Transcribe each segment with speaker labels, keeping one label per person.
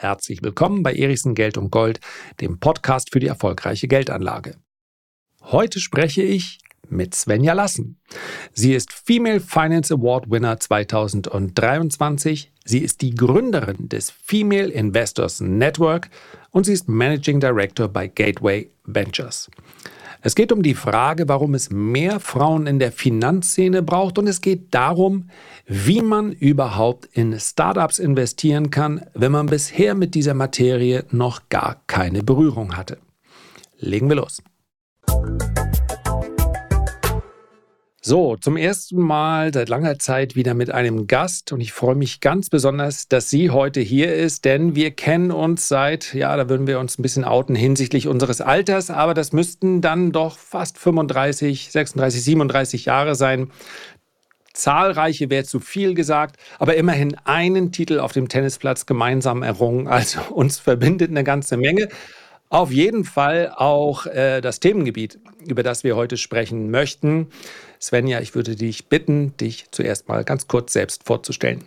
Speaker 1: Herzlich willkommen bei Erichsen Geld und Gold, dem Podcast für die erfolgreiche Geldanlage. Heute spreche ich mit Svenja Lassen. Sie ist Female Finance Award Winner 2023. Sie ist die Gründerin des Female Investors Network und sie ist Managing Director bei Gateway Ventures. Es geht um die Frage, warum es mehr Frauen in der Finanzszene braucht und es geht darum, wie man überhaupt in Startups investieren kann, wenn man bisher mit dieser Materie noch gar keine Berührung hatte. Legen wir los. So, zum ersten Mal seit langer Zeit wieder mit einem Gast und ich freue mich ganz besonders, dass sie heute hier ist, denn wir kennen uns seit, ja, da würden wir uns ein bisschen outen hinsichtlich unseres Alters, aber das müssten dann doch fast 35, 36, 37 Jahre sein. Zahlreiche wäre zu viel gesagt, aber immerhin einen Titel auf dem Tennisplatz gemeinsam errungen. Also uns verbindet eine ganze Menge. Auf jeden Fall auch äh, das Themengebiet, über das wir heute sprechen möchten. Svenja, ich würde dich bitten, dich zuerst mal ganz kurz selbst vorzustellen.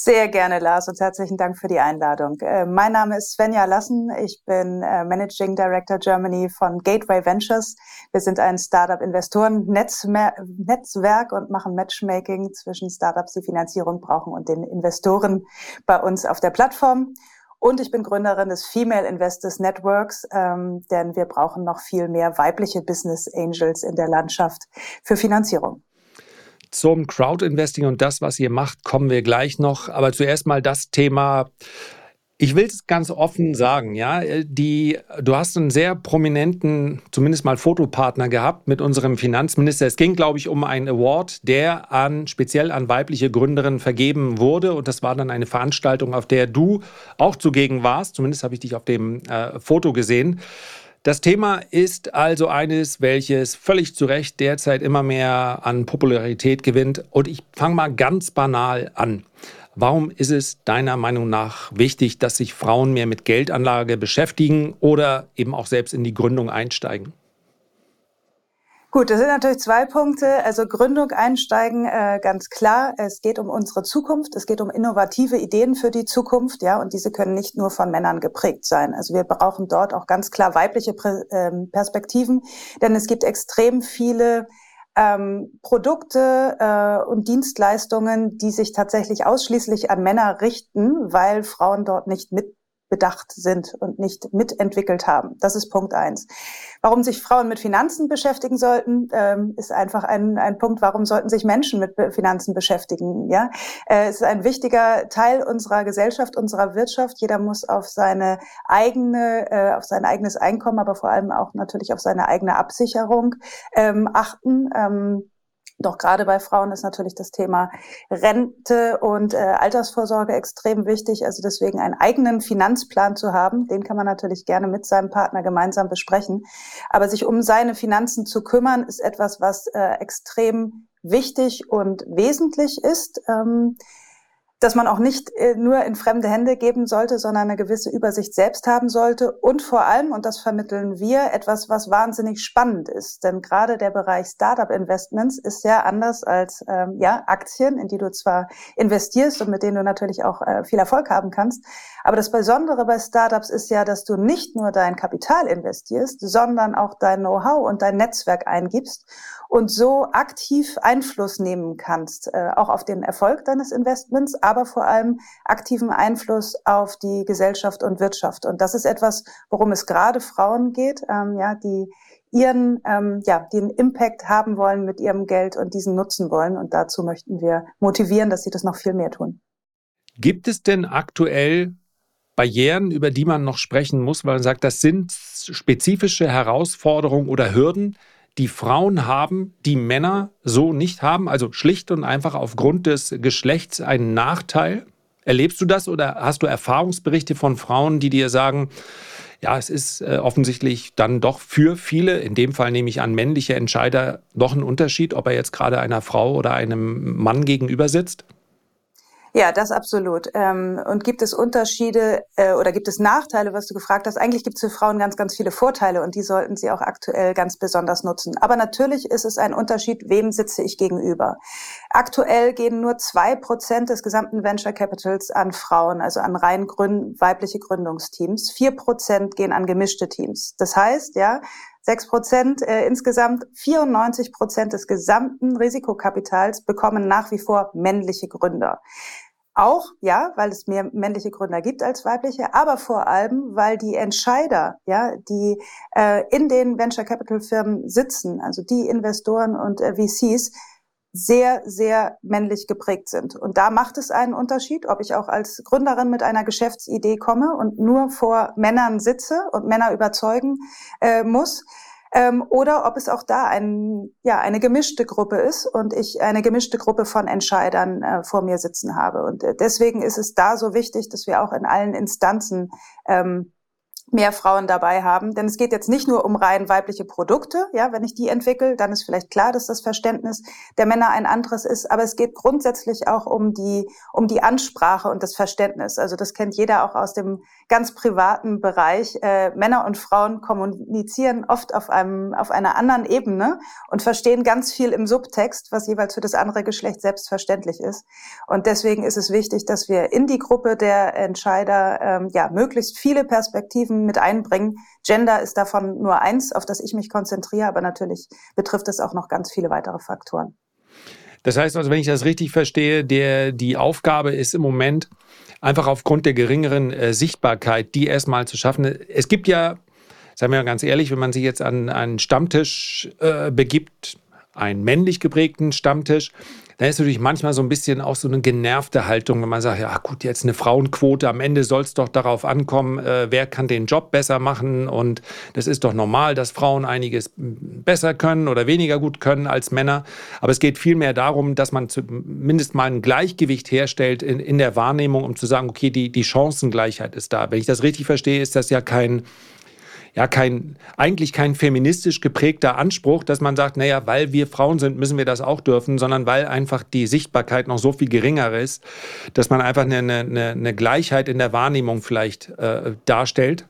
Speaker 2: Sehr gerne, Lars, und herzlichen Dank für die Einladung. Äh, mein Name ist Svenja Lassen. Ich bin äh, Managing Director Germany von Gateway Ventures. Wir sind ein Startup-Investoren-Netzwerk und machen Matchmaking zwischen Startups, die Finanzierung brauchen, und den Investoren bei uns auf der Plattform. Und ich bin Gründerin des Female Investors Networks, ähm, denn wir brauchen noch viel mehr weibliche Business Angels in der Landschaft für Finanzierung.
Speaker 1: Zum Crowd-Investing und das, was ihr macht, kommen wir gleich noch. Aber zuerst mal das Thema ich will es ganz offen sagen, ja. Die, du hast einen sehr prominenten, zumindest mal Fotopartner gehabt mit unserem Finanzminister. Es ging, glaube ich, um einen Award, der an, speziell an weibliche Gründerinnen vergeben wurde. Und das war dann eine Veranstaltung, auf der du auch zugegen warst. Zumindest habe ich dich auf dem äh, Foto gesehen. Das Thema ist also eines, welches völlig zu Recht derzeit immer mehr an Popularität gewinnt. Und ich fange mal ganz banal an. Warum ist es deiner Meinung nach wichtig, dass sich Frauen mehr mit Geldanlage beschäftigen oder eben auch selbst in die Gründung einsteigen?
Speaker 2: Gut, das sind natürlich zwei Punkte. Also Gründung einsteigen, äh, ganz klar. Es geht um unsere Zukunft. Es geht um innovative Ideen für die Zukunft, ja. Und diese können nicht nur von Männern geprägt sein. Also wir brauchen dort auch ganz klar weibliche ähm, Perspektiven, denn es gibt extrem viele ähm, Produkte äh, und Dienstleistungen, die sich tatsächlich ausschließlich an Männer richten, weil Frauen dort nicht mit bedacht sind und nicht mitentwickelt haben. Das ist Punkt eins. Warum sich Frauen mit Finanzen beschäftigen sollten, ähm, ist einfach ein, ein Punkt. Warum sollten sich Menschen mit Finanzen beschäftigen? Ja, äh, es ist ein wichtiger Teil unserer Gesellschaft, unserer Wirtschaft. Jeder muss auf seine eigene, äh, auf sein eigenes Einkommen, aber vor allem auch natürlich auf seine eigene Absicherung ähm, achten. Ähm, doch gerade bei Frauen ist natürlich das Thema Rente und äh, Altersvorsorge extrem wichtig. Also deswegen einen eigenen Finanzplan zu haben, den kann man natürlich gerne mit seinem Partner gemeinsam besprechen. Aber sich um seine Finanzen zu kümmern, ist etwas, was äh, extrem wichtig und wesentlich ist. Ähm, dass man auch nicht äh, nur in fremde Hände geben sollte, sondern eine gewisse Übersicht selbst haben sollte und vor allem, und das vermitteln wir, etwas, was wahnsinnig spannend ist. Denn gerade der Bereich Startup Investments ist sehr anders als ähm, ja, Aktien, in die du zwar investierst und mit denen du natürlich auch äh, viel Erfolg haben kannst. Aber das Besondere bei Startups ist ja, dass du nicht nur dein Kapital investierst, sondern auch dein Know-how und dein Netzwerk eingibst und so aktiv Einfluss nehmen kannst, äh, auch auf den Erfolg deines Investments, aber vor allem aktiven Einfluss auf die Gesellschaft und Wirtschaft. Und das ist etwas, worum es gerade Frauen geht, ähm, ja, die ihren, ähm, ja, den Impact haben wollen mit ihrem Geld und diesen nutzen wollen. Und dazu möchten wir motivieren, dass sie das noch viel mehr tun.
Speaker 1: Gibt es denn aktuell Barrieren, über die man noch sprechen muss, weil man sagt, das sind spezifische Herausforderungen oder Hürden, die Frauen haben, die Männer so nicht haben? Also schlicht und einfach aufgrund des Geschlechts einen Nachteil? Erlebst du das oder hast du Erfahrungsberichte von Frauen, die dir sagen, ja, es ist äh, offensichtlich dann doch für viele, in dem Fall nehme ich an männliche Entscheider, doch ein Unterschied, ob er jetzt gerade einer Frau oder einem Mann gegenüber sitzt?
Speaker 2: Ja, das absolut. Ähm, und gibt es Unterschiede äh, oder gibt es Nachteile, was du gefragt hast? Eigentlich gibt es für Frauen ganz, ganz viele Vorteile und die sollten sie auch aktuell ganz besonders nutzen. Aber natürlich ist es ein Unterschied, wem sitze ich gegenüber. Aktuell gehen nur zwei Prozent des gesamten Venture Capitals an Frauen, also an rein gründ weibliche Gründungsteams. Vier Prozent gehen an gemischte Teams. Das heißt, ja, 6 Prozent äh, insgesamt, 94 Prozent des gesamten Risikokapitals bekommen nach wie vor männliche Gründer. Auch, ja, weil es mehr männliche Gründer gibt als weibliche, aber vor allem, weil die Entscheider, ja, die äh, in den Venture Capital Firmen sitzen, also die Investoren und äh, VCs, sehr, sehr männlich geprägt sind. Und da macht es einen Unterschied, ob ich auch als Gründerin mit einer Geschäftsidee komme und nur vor Männern sitze und Männer überzeugen äh, muss. Ähm, oder ob es auch da ein, ja, eine gemischte Gruppe ist und ich eine gemischte Gruppe von Entscheidern äh, vor mir sitzen habe. Und äh, deswegen ist es da so wichtig, dass wir auch in allen Instanzen ähm, mehr Frauen dabei haben. Denn es geht jetzt nicht nur um rein weibliche Produkte. Ja, wenn ich die entwickle, dann ist vielleicht klar, dass das Verständnis der Männer ein anderes ist. Aber es geht grundsätzlich auch um die, um die Ansprache und das Verständnis. Also das kennt jeder auch aus dem ganz privaten Bereich. Äh, Männer und Frauen kommunizieren oft auf einem, auf einer anderen Ebene und verstehen ganz viel im Subtext, was jeweils für das andere Geschlecht selbstverständlich ist. Und deswegen ist es wichtig, dass wir in die Gruppe der Entscheider, ähm, ja, möglichst viele Perspektiven mit einbringen. Gender ist davon nur eins, auf das ich mich konzentriere, aber natürlich betrifft es auch noch ganz viele weitere Faktoren.
Speaker 1: Das heißt also, wenn ich das richtig verstehe, der, die Aufgabe ist im Moment einfach aufgrund der geringeren äh, Sichtbarkeit, die erstmal zu schaffen. Es gibt ja, sagen wir mal ganz ehrlich, wenn man sich jetzt an einen Stammtisch äh, begibt, einen männlich geprägten Stammtisch, da ist natürlich manchmal so ein bisschen auch so eine genervte Haltung, wenn man sagt, ja gut, jetzt eine Frauenquote, am Ende soll es doch darauf ankommen, äh, wer kann den Job besser machen und das ist doch normal, dass Frauen einiges besser können oder weniger gut können als Männer. Aber es geht vielmehr darum, dass man zumindest mal ein Gleichgewicht herstellt in, in der Wahrnehmung, um zu sagen, okay, die, die Chancengleichheit ist da. Wenn ich das richtig verstehe, ist das ja kein ja kein, eigentlich kein feministisch geprägter Anspruch, dass man sagt, naja, weil wir Frauen sind, müssen wir das auch dürfen, sondern weil einfach die Sichtbarkeit noch so viel geringer ist, dass man einfach eine, eine, eine Gleichheit in der Wahrnehmung vielleicht äh, darstellt.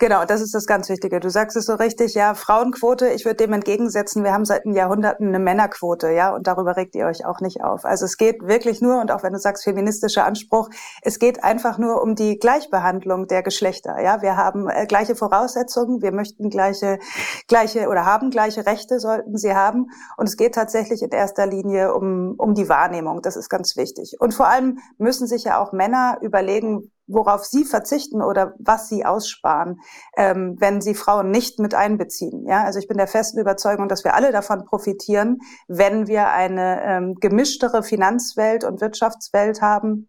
Speaker 2: Genau, das ist das ganz Wichtige. Du sagst es so richtig, ja, Frauenquote, ich würde dem entgegensetzen, wir haben seit Jahrhunderten eine Männerquote, ja, und darüber regt ihr euch auch nicht auf. Also es geht wirklich nur, und auch wenn du sagst feministischer Anspruch, es geht einfach nur um die Gleichbehandlung der Geschlechter, ja. Wir haben äh, gleiche Voraussetzungen, wir möchten gleiche, gleiche oder haben gleiche Rechte, sollten sie haben. Und es geht tatsächlich in erster Linie um, um die Wahrnehmung. Das ist ganz wichtig. Und vor allem müssen sich ja auch Männer überlegen, worauf sie verzichten oder was sie aussparen, ähm, wenn sie Frauen nicht mit einbeziehen. Ja, also ich bin der festen Überzeugung, dass wir alle davon profitieren, wenn wir eine ähm, gemischtere Finanzwelt und Wirtschaftswelt haben,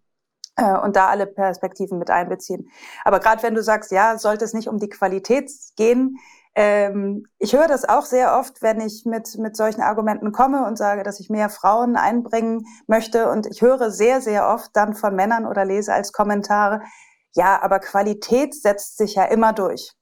Speaker 2: äh, und da alle Perspektiven mit einbeziehen. Aber gerade wenn du sagst, ja, sollte es nicht um die Qualität gehen, ähm, ich höre das auch sehr oft, wenn ich mit, mit solchen Argumenten komme und sage, dass ich mehr Frauen einbringen möchte. Und ich höre sehr, sehr oft dann von Männern oder lese als Kommentare, ja, aber Qualität setzt sich ja immer durch.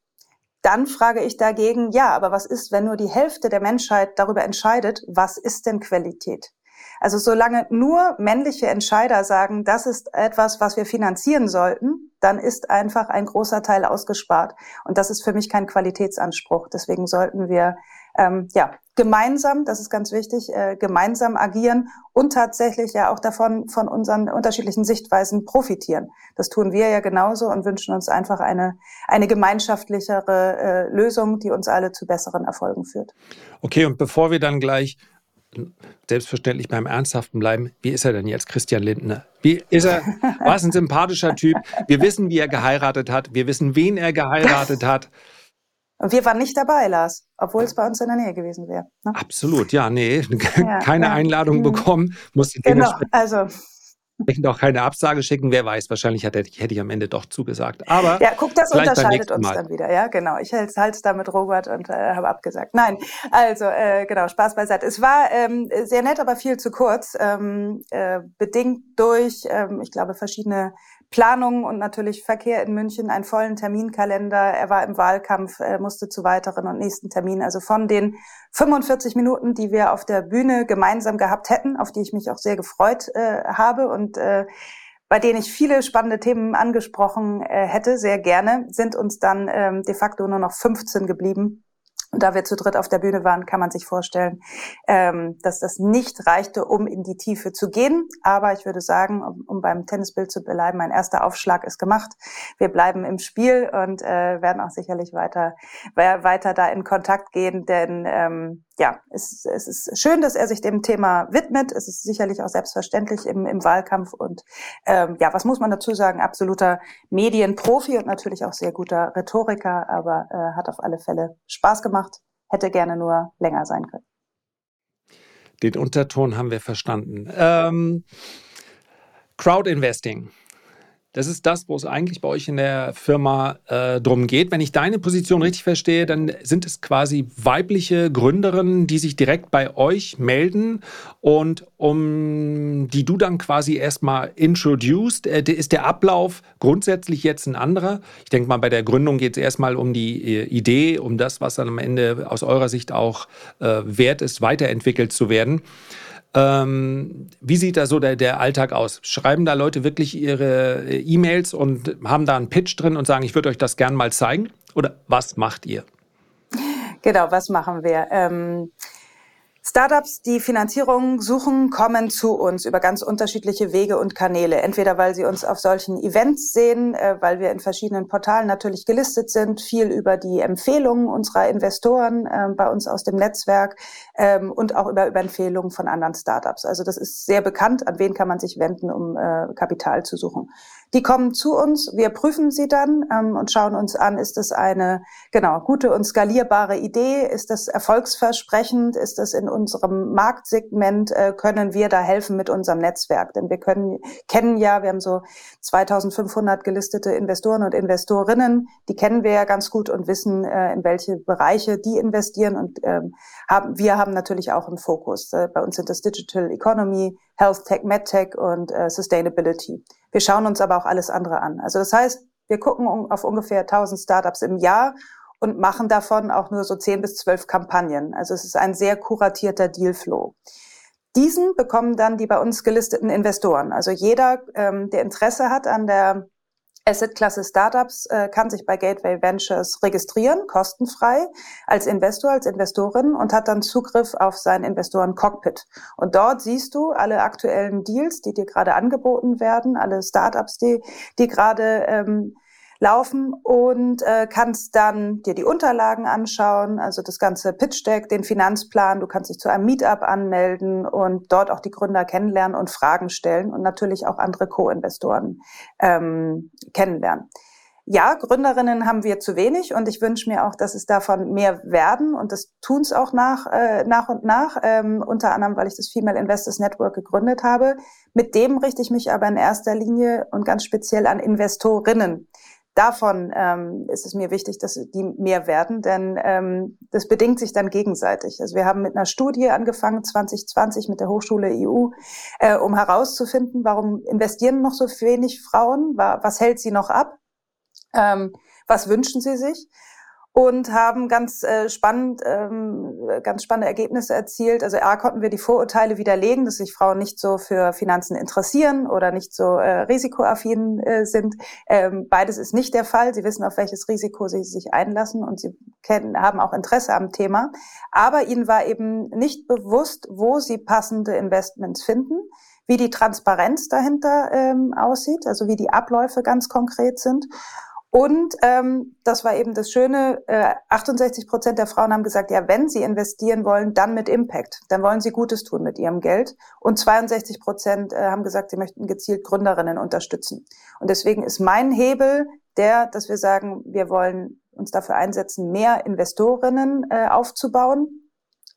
Speaker 2: Dann frage ich dagegen, ja, aber was ist, wenn nur die Hälfte der Menschheit darüber entscheidet, was ist denn Qualität? Also solange nur männliche Entscheider sagen, das ist etwas, was wir finanzieren sollten, dann ist einfach ein großer Teil ausgespart. Und das ist für mich kein Qualitätsanspruch. Deswegen sollten wir ähm, ja gemeinsam, das ist ganz wichtig, äh, gemeinsam agieren und tatsächlich ja auch davon von unseren unterschiedlichen Sichtweisen profitieren. Das tun wir ja genauso und wünschen uns einfach eine eine gemeinschaftlichere äh, Lösung, die uns alle zu besseren Erfolgen führt.
Speaker 1: Okay, und bevor wir dann gleich selbstverständlich beim Ernsthaften bleiben. Wie ist er denn jetzt, Christian Lindner? Wie ist er? Was ein sympathischer Typ. Wir wissen, wie er geheiratet hat. Wir wissen, wen er geheiratet hat.
Speaker 2: Und wir waren nicht dabei, Lars, obwohl es bei uns in der Nähe gewesen wäre.
Speaker 1: Ne? Absolut, ja, nee, ja, keine ja. Einladung mhm. bekommen. Musste genau, also entsprechend auch keine Absage schicken. Wer weiß, wahrscheinlich hätte ich, hätte ich am Ende doch zugesagt. Aber
Speaker 2: ja, guck, das unterscheidet uns dann wieder. Ja, genau. Ich halte es da mit Robert und äh, habe abgesagt. Nein, also äh, genau, Spaß beiseite. Es war ähm, sehr nett, aber viel zu kurz. Ähm, äh, bedingt durch, ähm, ich glaube, verschiedene Planung und natürlich Verkehr in München, einen vollen Terminkalender. Er war im Wahlkampf, er musste zu weiteren und nächsten Terminen. Also von den 45 Minuten, die wir auf der Bühne gemeinsam gehabt hätten, auf die ich mich auch sehr gefreut äh, habe und äh, bei denen ich viele spannende Themen angesprochen äh, hätte, sehr gerne, sind uns dann ähm, de facto nur noch 15 geblieben. Und da wir zu dritt auf der Bühne waren, kann man sich vorstellen, ähm, dass das nicht reichte, um in die Tiefe zu gehen. Aber ich würde sagen, um, um beim Tennisbild zu bleiben, mein erster Aufschlag ist gemacht. Wir bleiben im Spiel und äh, werden auch sicherlich weiter, weiter da in Kontakt gehen, denn ähm, ja, es, es ist schön, dass er sich dem Thema widmet. Es ist sicherlich auch selbstverständlich im, im Wahlkampf und ähm, ja, was muss man dazu sagen? Absoluter Medienprofi und natürlich auch sehr guter Rhetoriker, aber äh, hat auf alle Fälle Spaß gemacht. Hätte gerne nur länger sein können.
Speaker 1: Den Unterton haben wir verstanden. Ähm, Crowd Investing. Das ist das, wo es eigentlich bei euch in der Firma äh, drum geht. Wenn ich deine Position richtig verstehe, dann sind es quasi weibliche Gründerinnen, die sich direkt bei euch melden und um die du dann quasi erstmal introduced. Äh, ist der Ablauf grundsätzlich jetzt ein anderer? Ich denke mal, bei der Gründung geht es erstmal um die äh, Idee, um das, was dann am Ende aus eurer Sicht auch äh, wert ist, weiterentwickelt zu werden. Ähm, wie sieht da so der, der Alltag aus? Schreiben da Leute wirklich ihre äh, E-Mails und haben da einen Pitch drin und sagen, ich würde euch das gern mal zeigen? Oder was macht ihr?
Speaker 2: Genau, was machen wir? Ähm Startups, die Finanzierung suchen, kommen zu uns über ganz unterschiedliche Wege und Kanäle. Entweder weil sie uns auf solchen Events sehen, äh, weil wir in verschiedenen Portalen natürlich gelistet sind, viel über die Empfehlungen unserer Investoren äh, bei uns aus dem Netzwerk ähm, und auch über, über Empfehlungen von anderen Startups. Also das ist sehr bekannt, an wen kann man sich wenden, um äh, Kapital zu suchen. Die kommen zu uns, wir prüfen sie dann ähm, und schauen uns an, ist das eine genau gute und skalierbare Idee, ist das erfolgsversprechend, ist das in unserem Marktsegment, äh, können wir da helfen mit unserem Netzwerk, denn wir können kennen ja, wir haben so 2500 gelistete Investoren und Investorinnen, die kennen wir ja ganz gut und wissen, äh, in welche Bereiche die investieren. Und ähm, haben wir haben natürlich auch einen Fokus. Äh, bei uns sind das Digital Economy, Health Tech, MedTech und äh, Sustainability. Wir schauen uns aber auch alles andere an. Also das heißt, wir gucken auf ungefähr 1000 Startups im Jahr und machen davon auch nur so 10 bis 12 Kampagnen. Also es ist ein sehr kuratierter Dealflow. Diesen bekommen dann die bei uns gelisteten Investoren. Also jeder, ähm, der Interesse hat an der Asset-Klasse Startups äh, kann sich bei Gateway Ventures registrieren, kostenfrei, als Investor, als Investorin und hat dann Zugriff auf sein Investoren-Cockpit. Und dort siehst du alle aktuellen Deals, die dir gerade angeboten werden, alle Startups, die, die gerade ähm, laufen und äh, kannst dann dir die Unterlagen anschauen, also das ganze Pitch Deck, den Finanzplan. Du kannst dich zu einem Meetup anmelden und dort auch die Gründer kennenlernen und Fragen stellen und natürlich auch andere Co-Investoren ähm, kennenlernen. Ja, Gründerinnen haben wir zu wenig und ich wünsche mir auch, dass es davon mehr werden und das tun es auch nach, äh, nach und nach, ähm, unter anderem, weil ich das Female Investors Network gegründet habe. Mit dem richte ich mich aber in erster Linie und ganz speziell an Investorinnen davon ähm, ist es mir wichtig, dass die mehr werden, denn ähm, das bedingt sich dann gegenseitig. Also wir haben mit einer Studie angefangen 2020 mit der Hochschule EU, äh, um herauszufinden, warum investieren noch so wenig Frauen, was hält sie noch ab, ähm, was wünschen sie sich und haben ganz äh, spannend, ähm, ganz spannende Ergebnisse erzielt. Also A konnten wir die Vorurteile widerlegen, dass sich Frauen nicht so für Finanzen interessieren oder nicht so äh, risikoaffin äh, sind. Ähm, beides ist nicht der Fall. Sie wissen, auf welches Risiko sie sich einlassen und sie kennen, haben auch Interesse am Thema. Aber ihnen war eben nicht bewusst, wo sie passende Investments finden wie die Transparenz dahinter ähm, aussieht, also wie die Abläufe ganz konkret sind. Und ähm, das war eben das Schöne, äh, 68 Prozent der Frauen haben gesagt, ja, wenn sie investieren wollen, dann mit Impact. Dann wollen sie Gutes tun mit ihrem Geld. Und 62 Prozent äh, haben gesagt, sie möchten gezielt Gründerinnen unterstützen. Und deswegen ist mein Hebel der, dass wir sagen, wir wollen uns dafür einsetzen, mehr Investorinnen äh, aufzubauen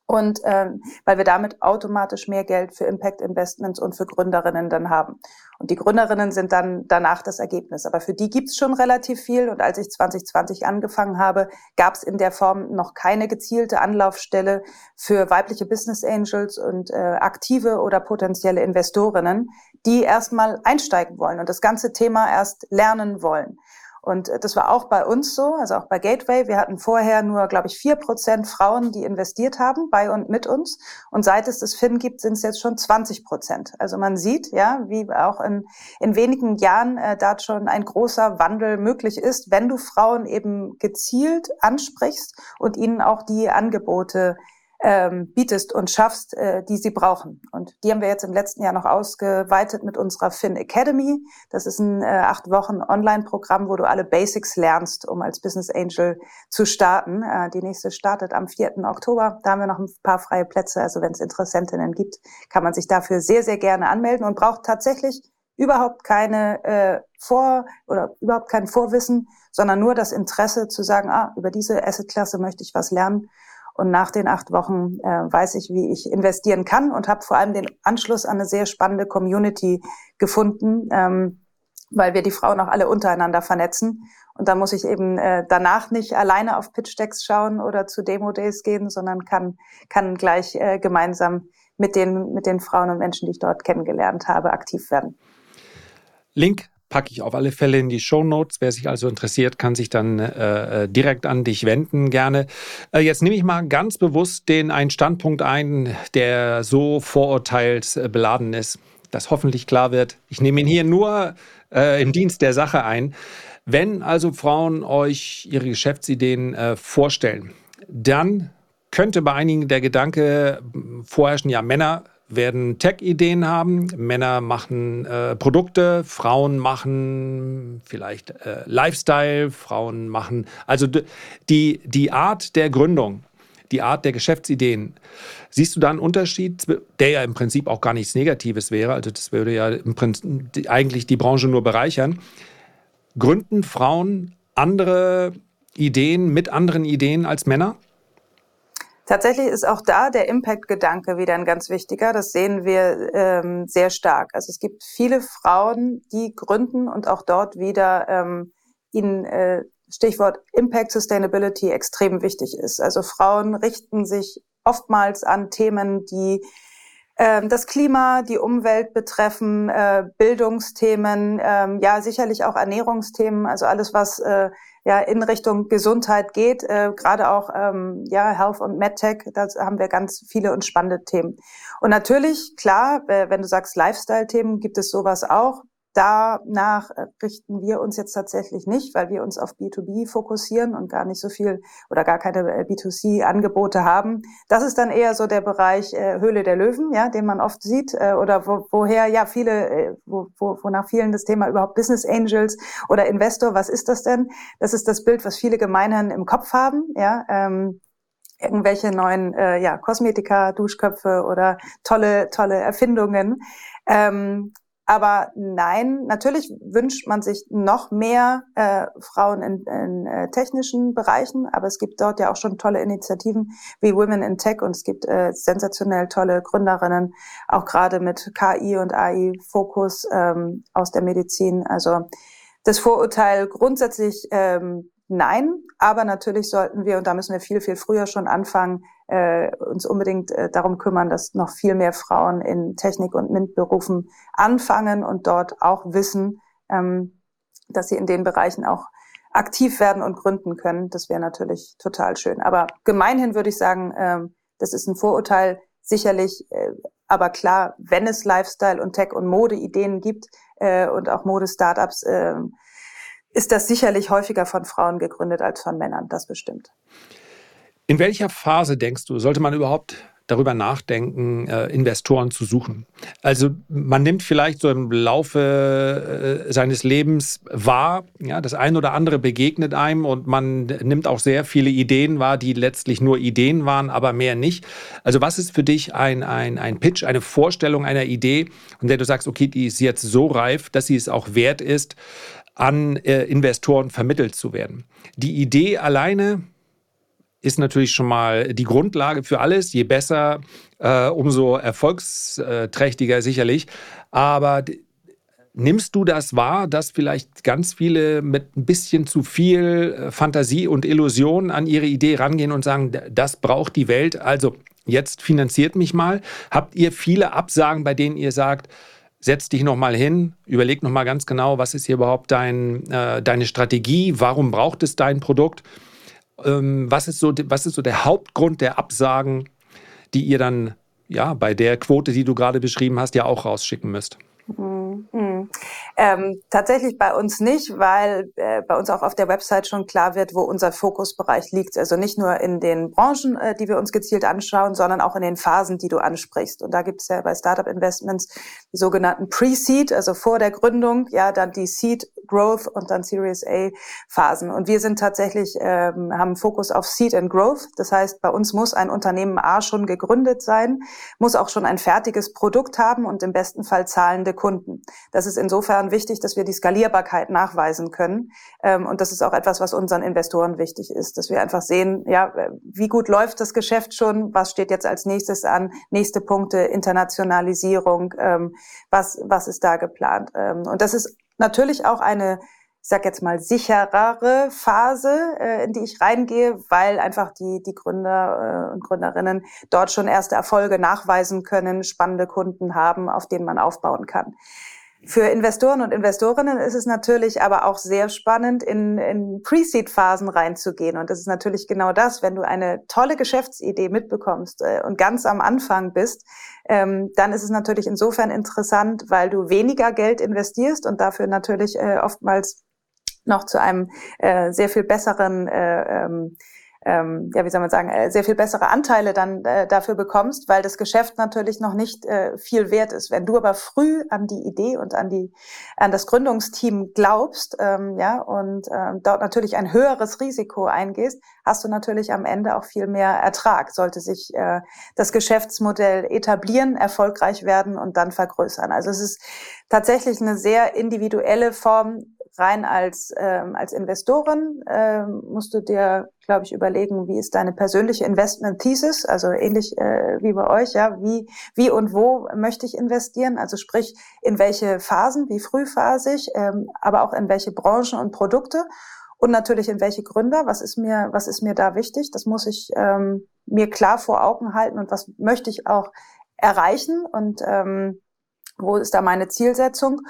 Speaker 2: und ähm, weil wir damit automatisch mehr Geld für Impact Investments und für Gründerinnen dann haben. Und die Gründerinnen sind dann danach das Ergebnis. Aber für die gibt's schon relativ viel. Und als ich 2020 angefangen habe, gab's in der Form noch keine gezielte Anlaufstelle für weibliche Business Angels und äh, aktive oder potenzielle Investorinnen, die erstmal einsteigen wollen und das ganze Thema erst lernen wollen. Und äh, das war auch bei uns so, also auch bei Gateway. Wir hatten vorher nur, glaube ich, vier Prozent Frauen, die investiert haben bei und mit uns. Und seit es das FIN gibt, sind es jetzt schon 20 Prozent. Also man sieht, ja, wie auch in, in wenigen Jahren äh, da schon ein großer Wandel möglich ist, wenn du Frauen eben gezielt ansprichst und ihnen auch die Angebote ähm, bietest und schaffst, äh, die sie brauchen. Und die haben wir jetzt im letzten Jahr noch ausgeweitet mit unserer Fin Academy. Das ist ein äh, acht Wochen Online-Programm, wo du alle Basics lernst, um als Business Angel zu starten. Äh, die nächste startet am 4. Oktober. Da haben wir noch ein paar freie Plätze. Also wenn es Interessentinnen gibt, kann man sich dafür sehr, sehr gerne anmelden und braucht tatsächlich überhaupt keine äh, Vor- oder überhaupt kein Vorwissen, sondern nur das Interesse zu sagen, ah, über diese Assetklasse möchte ich was lernen und nach den acht Wochen äh, weiß ich, wie ich investieren kann und habe vor allem den Anschluss an eine sehr spannende Community gefunden, ähm, weil wir die Frauen auch alle untereinander vernetzen. Und da muss ich eben äh, danach nicht alleine auf Pitch Decks schauen oder zu Demo Days gehen, sondern kann, kann gleich äh, gemeinsam mit den, mit den Frauen und Menschen, die ich dort kennengelernt habe, aktiv werden.
Speaker 1: Link packe ich auf alle Fälle in die Show Notes. Wer sich also interessiert, kann sich dann äh, äh, direkt an dich wenden, gerne. Äh, jetzt nehme ich mal ganz bewusst den einen Standpunkt ein, der so vorurteilsbeladen ist, dass hoffentlich klar wird. Ich nehme ihn hier nur äh, im Dienst der Sache ein. Wenn also Frauen euch ihre Geschäftsideen äh, vorstellen, dann könnte bei einigen der Gedanke vorherrschen, ja, Männer werden Tech-Ideen haben. Männer machen äh, Produkte, Frauen machen vielleicht äh, Lifestyle, Frauen machen, also die, die Art der Gründung, die Art der Geschäftsideen. Siehst du da einen Unterschied, der ja im Prinzip auch gar nichts Negatives wäre? Also das würde ja im Prinzip eigentlich die Branche nur bereichern. Gründen Frauen andere Ideen mit anderen Ideen als Männer?
Speaker 2: Tatsächlich ist auch da der Impact-Gedanke wieder ein ganz wichtiger. Das sehen wir ähm, sehr stark. Also es gibt viele Frauen, die gründen und auch dort wieder ähm, ihnen äh, Stichwort Impact Sustainability extrem wichtig ist. Also Frauen richten sich oftmals an Themen, die ähm, das Klima, die Umwelt betreffen, äh, Bildungsthemen, ähm, ja sicherlich auch Ernährungsthemen, also alles, was äh, ja in Richtung Gesundheit geht, äh, gerade auch ähm, ja Health und MedTech, da haben wir ganz viele und spannende Themen. Und natürlich, klar, wenn du sagst Lifestyle-Themen, gibt es sowas auch. Danach richten wir uns jetzt tatsächlich nicht, weil wir uns auf B2B fokussieren und gar nicht so viel oder gar keine äh, B2C-Angebote haben. Das ist dann eher so der Bereich äh, Höhle der Löwen, ja, den man oft sieht äh, oder wo, woher ja viele, äh, wo, wo, wonach vielen das Thema überhaupt Business Angels oder Investor, was ist das denn? Das ist das Bild, was viele Gemeinherren im Kopf haben, ja. Ähm, irgendwelche neuen äh, ja, Kosmetika, Duschköpfe oder tolle, tolle Erfindungen. Ähm, aber nein, natürlich wünscht man sich noch mehr äh, Frauen in, in äh, technischen Bereichen, aber es gibt dort ja auch schon tolle Initiativen wie Women in Tech und es gibt äh, sensationell tolle Gründerinnen, auch gerade mit KI und AI-Fokus ähm, aus der Medizin. Also das Vorurteil grundsätzlich ähm, nein, aber natürlich sollten wir, und da müssen wir viel, viel früher schon anfangen, äh, uns unbedingt äh, darum kümmern, dass noch viel mehr Frauen in Technik- und MINT-Berufen anfangen und dort auch wissen, ähm, dass sie in den Bereichen auch aktiv werden und gründen können. Das wäre natürlich total schön. Aber gemeinhin würde ich sagen, ähm, das ist ein Vorurteil, sicherlich, äh, aber klar, wenn es Lifestyle und Tech und Mode-Ideen gibt äh, und auch Mode-Startups, äh, ist das sicherlich häufiger von Frauen gegründet als von Männern. Das bestimmt.
Speaker 1: In welcher Phase denkst du, sollte man überhaupt darüber nachdenken, äh, Investoren zu suchen. Also man nimmt vielleicht so im Laufe äh, seines Lebens wahr, ja, das ein oder andere begegnet einem und man nimmt auch sehr viele Ideen wahr, die letztlich nur Ideen waren, aber mehr nicht. Also was ist für dich ein, ein, ein Pitch, eine Vorstellung einer Idee, von der du sagst, okay, die ist jetzt so reif, dass sie es auch wert ist, an äh, Investoren vermittelt zu werden. Die Idee alleine ist natürlich schon mal die Grundlage für alles. Je besser, äh, umso erfolgsträchtiger sicherlich. Aber Nimmst du das wahr, dass vielleicht ganz viele mit ein bisschen zu viel äh, Fantasie und Illusion an ihre Idee rangehen und sagen, das braucht die Welt, also jetzt finanziert mich mal? Habt ihr viele Absagen, bei denen ihr sagt, setz dich noch mal hin, überleg noch mal ganz genau, was ist hier überhaupt dein, äh, deine Strategie, warum braucht es dein Produkt? Ähm, was, ist so, was ist so der Hauptgrund der Absagen, die ihr dann ja bei der Quote, die du gerade beschrieben hast, ja auch rausschicken müsst?
Speaker 2: Mhm. Mhm. Ähm, tatsächlich bei uns nicht, weil äh, bei uns auch auf der Website schon klar wird, wo unser Fokusbereich liegt. Also nicht nur in den Branchen, äh, die wir uns gezielt anschauen, sondern auch in den Phasen, die du ansprichst. Und da gibt es ja bei Startup Investments die sogenannten Pre-Seed, also vor der Gründung, ja, dann die Seed Growth und dann Series A Phasen. Und wir sind tatsächlich, ähm, haben Fokus auf Seed and Growth. Das heißt, bei uns muss ein Unternehmen A schon gegründet sein, muss auch schon ein fertiges Produkt haben und im besten Fall zahlende Kunden. Das ist insofern wichtig, dass wir die Skalierbarkeit nachweisen können. Ähm, und das ist auch etwas, was unseren Investoren wichtig ist, dass wir einfach sehen, ja, wie gut läuft das Geschäft schon, was steht jetzt als nächstes an, nächste Punkte, Internationalisierung, ähm, was, was ist da geplant. Ähm, und das ist natürlich auch eine ich sag jetzt mal, sicherere Phase, äh, in die ich reingehe, weil einfach die, die Gründer äh, und Gründerinnen dort schon erste Erfolge nachweisen können, spannende Kunden haben, auf denen man aufbauen kann. Für Investoren und Investorinnen ist es natürlich aber auch sehr spannend, in, in Pre-Seed-Phasen reinzugehen. Und das ist natürlich genau das, wenn du eine tolle Geschäftsidee mitbekommst äh, und ganz am Anfang bist, ähm, dann ist es natürlich insofern interessant, weil du weniger Geld investierst und dafür natürlich äh, oftmals noch zu einem äh, sehr viel besseren äh, ähm, ja, wie soll man sagen, äh, sehr viel bessere Anteile dann äh, dafür bekommst, weil das Geschäft natürlich noch nicht äh, viel wert ist. Wenn du aber früh an die Idee und an die an das Gründungsteam glaubst, ähm, ja, und ähm, dort natürlich ein höheres Risiko eingehst, hast du natürlich am Ende auch viel mehr Ertrag. Sollte sich äh, das Geschäftsmodell etablieren, erfolgreich werden und dann vergrößern. Also es ist tatsächlich eine sehr individuelle Form rein als, ähm, als Investorin ähm, musst du dir, glaube ich, überlegen, wie ist deine persönliche Investment Thesis, also ähnlich äh, wie bei euch, ja, wie, wie und wo möchte ich investieren, also sprich, in welche Phasen, wie frühphasig, ähm, aber auch in welche Branchen und Produkte? Und natürlich in welche Gründer, was ist mir, was ist mir da wichtig, das muss ich ähm, mir klar vor Augen halten und was möchte ich auch erreichen? Und ähm, wo ist da meine Zielsetzung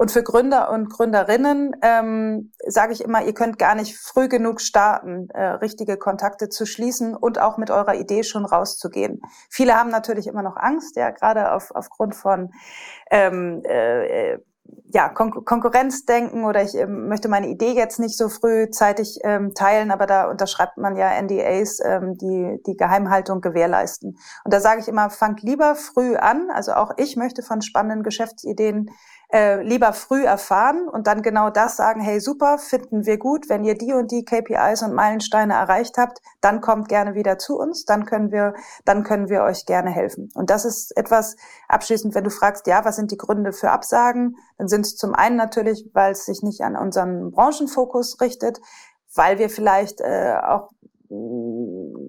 Speaker 2: und für Gründer und Gründerinnen ähm, sage ich immer, ihr könnt gar nicht früh genug starten, äh, richtige Kontakte zu schließen und auch mit eurer Idee schon rauszugehen. Viele haben natürlich immer noch Angst, ja, gerade auf, aufgrund von ähm, äh, ja, Kon Konkurrenzdenken oder ich ähm, möchte meine Idee jetzt nicht so frühzeitig ähm, teilen, aber da unterschreibt man ja NDAs, ähm, die die Geheimhaltung gewährleisten. Und da sage ich immer, fangt lieber früh an. Also auch ich möchte von spannenden Geschäftsideen äh, lieber früh erfahren und dann genau das sagen, hey super, finden wir gut, wenn ihr die und die KPIs und Meilensteine erreicht habt, dann kommt gerne wieder zu uns, dann können wir, dann können wir euch gerne helfen. Und das ist etwas abschließend, wenn du fragst, ja, was sind die Gründe für Absagen, dann sind es zum einen natürlich, weil es sich nicht an unseren Branchenfokus richtet, weil wir vielleicht äh, auch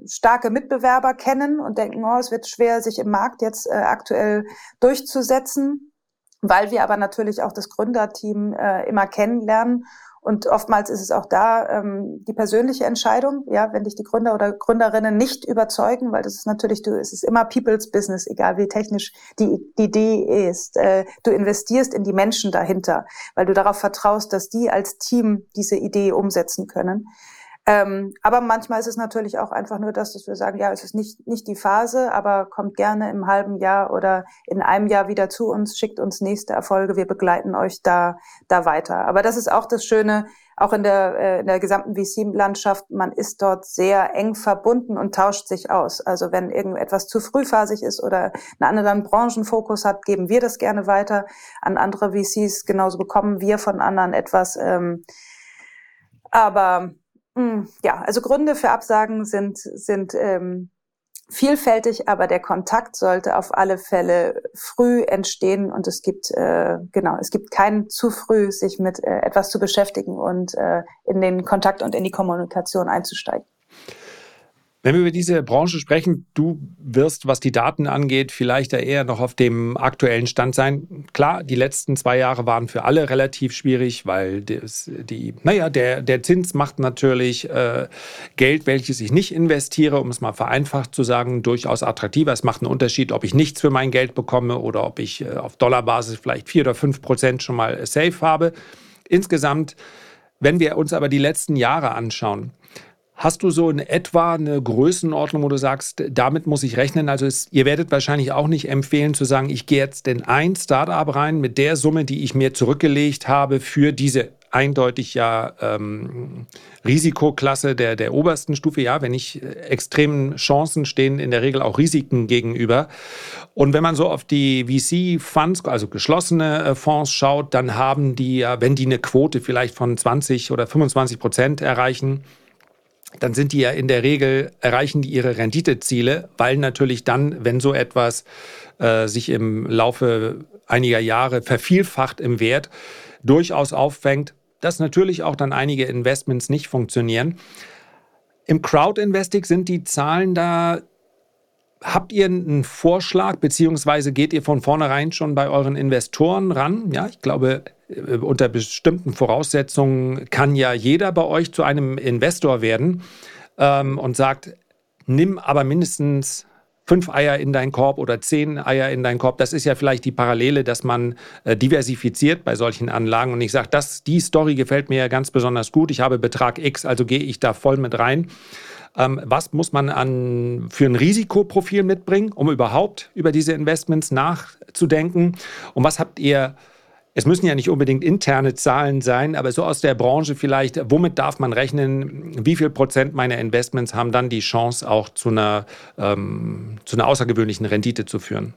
Speaker 2: starke Mitbewerber kennen und denken, oh, es wird schwer, sich im Markt jetzt äh, aktuell durchzusetzen weil wir aber natürlich auch das Gründerteam äh, immer kennenlernen. Und oftmals ist es auch da ähm, die persönliche Entscheidung, ja, wenn dich die Gründer oder Gründerinnen nicht überzeugen, weil das ist natürlich, du, es ist immer People's Business, egal wie technisch die, die Idee ist. Äh, du investierst in die Menschen dahinter, weil du darauf vertraust, dass die als Team diese Idee umsetzen können. Ähm, aber manchmal ist es natürlich auch einfach nur das, dass wir sagen, ja, es ist nicht, nicht die Phase, aber kommt gerne im halben Jahr oder in einem Jahr wieder zu uns, schickt uns nächste Erfolge, wir begleiten euch da, da weiter. Aber das ist auch das Schöne, auch in der, äh, in der gesamten VC-Landschaft, man ist dort sehr eng verbunden und tauscht sich aus. Also wenn irgendetwas zu frühphasig ist oder einen anderen Branchenfokus hat, geben wir das gerne weiter an andere VCs. Genauso bekommen wir von anderen etwas. Ähm, aber ja, also Gründe für Absagen sind, sind ähm, vielfältig, aber der Kontakt sollte auf alle Fälle früh entstehen und es gibt äh, genau, es gibt keinen zu früh, sich mit äh, etwas zu beschäftigen und äh, in den Kontakt und in die Kommunikation einzusteigen.
Speaker 1: Wenn wir über diese Branche sprechen, du wirst, was die Daten angeht, vielleicht da eher noch auf dem aktuellen Stand sein. Klar, die letzten zwei Jahre waren für alle relativ schwierig, weil das, die, naja, der, der Zins macht natürlich äh, Geld, welches ich nicht investiere, um es mal vereinfacht zu sagen, durchaus attraktiver. Es macht einen Unterschied, ob ich nichts für mein Geld bekomme oder ob ich äh, auf Dollarbasis vielleicht vier oder fünf Prozent schon mal safe habe. Insgesamt, wenn wir uns aber die letzten Jahre anschauen, Hast du so in etwa eine Größenordnung, wo du sagst, damit muss ich rechnen? Also es, ihr werdet wahrscheinlich auch nicht empfehlen zu sagen, ich gehe jetzt in ein Startup rein mit der Summe, die ich mir zurückgelegt habe für diese eindeutig ja ähm, Risikoklasse der, der obersten Stufe. Ja, wenn ich äh, extremen Chancen stehen in der Regel auch Risiken gegenüber. Und wenn man so auf die VC-Funds, also geschlossene äh, Fonds schaut, dann haben die ja, wenn die eine Quote vielleicht von 20 oder 25 Prozent erreichen, dann sind die ja in der Regel, erreichen die ihre Renditeziele, weil natürlich dann, wenn so etwas äh, sich im Laufe einiger Jahre vervielfacht im Wert, durchaus auffängt, dass natürlich auch dann einige Investments nicht funktionieren. Im Crowd-Investing sind die Zahlen da Habt ihr einen Vorschlag, beziehungsweise geht ihr von vornherein schon bei euren Investoren ran? Ja, ich glaube, äh, unter bestimmten Voraussetzungen kann ja jeder bei euch zu einem Investor werden ähm, und sagt, nimm aber mindestens fünf Eier in deinen Korb oder zehn Eier in deinen Korb. Das ist ja vielleicht die Parallele, dass man äh, diversifiziert bei solchen Anlagen. Und ich sage, die Story gefällt mir ja ganz besonders gut. Ich habe Betrag X, also gehe ich da voll mit rein. Ähm, was muss man an, für ein Risikoprofil mitbringen, um überhaupt über diese Investments nachzudenken? Und was habt ihr es müssen ja nicht unbedingt interne Zahlen sein, aber so aus der Branche vielleicht, womit darf man rechnen, wie viel Prozent meiner Investments haben dann die Chance, auch zu einer, ähm, zu einer außergewöhnlichen Rendite zu führen?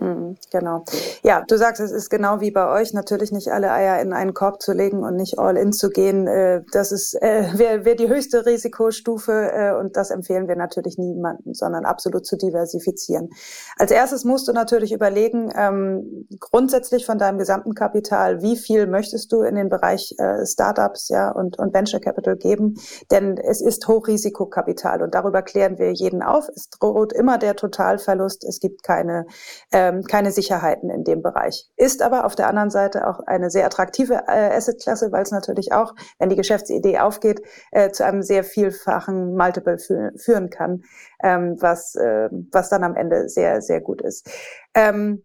Speaker 2: Mhm, genau. Ja, du sagst, es ist genau wie bei euch, natürlich nicht alle Eier in einen Korb zu legen und nicht all in zu gehen. Äh, das ist äh, wäre wär die höchste Risikostufe äh, und das empfehlen wir natürlich niemanden, sondern absolut zu diversifizieren. Als erstes musst du natürlich überlegen, ähm, grundsätzlich von deinem gesamten Kapital, wie viel möchtest du in den Bereich äh, Startups ja, und, und Venture Capital geben? Denn es ist Hochrisikokapital und darüber klären wir jeden auf. Es droht immer der Totalverlust. Es gibt keine äh, ähm, keine Sicherheiten in dem Bereich. Ist aber auf der anderen Seite auch eine sehr attraktive äh, Assetklasse, weil es natürlich auch, wenn die Geschäftsidee aufgeht, äh, zu einem sehr vielfachen Multiple fü führen kann, ähm, was, äh, was dann am Ende sehr, sehr gut ist. Ähm,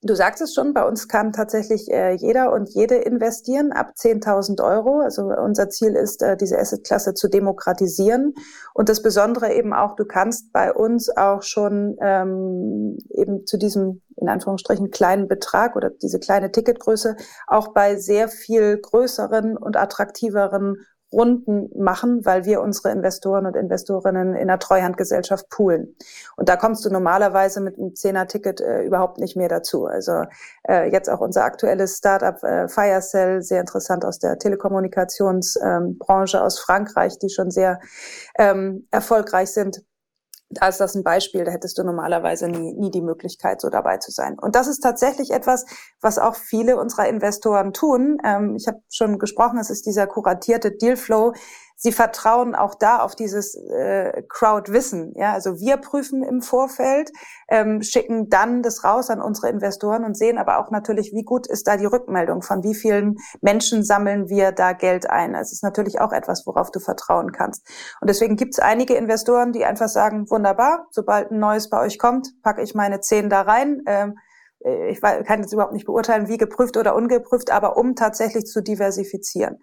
Speaker 2: Du sagst es schon, bei uns kann tatsächlich äh, jeder und jede investieren ab 10.000 Euro. Also unser Ziel ist, äh, diese Assetklasse zu demokratisieren. Und das Besondere eben auch, du kannst bei uns auch schon ähm, eben zu diesem, in Anführungsstrichen, kleinen Betrag oder diese kleine Ticketgröße auch bei sehr viel größeren und attraktiveren Runden machen, weil wir unsere Investoren und Investorinnen in einer Treuhandgesellschaft poolen. Und da kommst du normalerweise mit einem Zehner-Ticket äh, überhaupt nicht mehr dazu. Also äh, jetzt auch unser aktuelles Startup äh, Firecell, sehr interessant aus der Telekommunikationsbranche ähm, aus Frankreich, die schon sehr ähm, erfolgreich sind da ist das ein Beispiel, da hättest du normalerweise nie, nie die Möglichkeit, so dabei zu sein. Und das ist tatsächlich etwas, was auch viele unserer Investoren tun. Ähm, ich habe schon gesprochen, es ist dieser kuratierte Dealflow, sie vertrauen auch da auf dieses äh, Crowd-Wissen. Ja, also wir prüfen im Vorfeld, ähm, schicken dann das raus an unsere Investoren und sehen aber auch natürlich, wie gut ist da die Rückmeldung, von wie vielen Menschen sammeln wir da Geld ein. Es ist natürlich auch etwas, worauf du vertrauen kannst. Und deswegen gibt es einige Investoren, die einfach sagen, wunderbar, sobald ein neues bei euch kommt, packe ich meine zehn da rein. Ähm, äh, ich kann jetzt überhaupt nicht beurteilen, wie geprüft oder ungeprüft, aber um tatsächlich zu diversifizieren.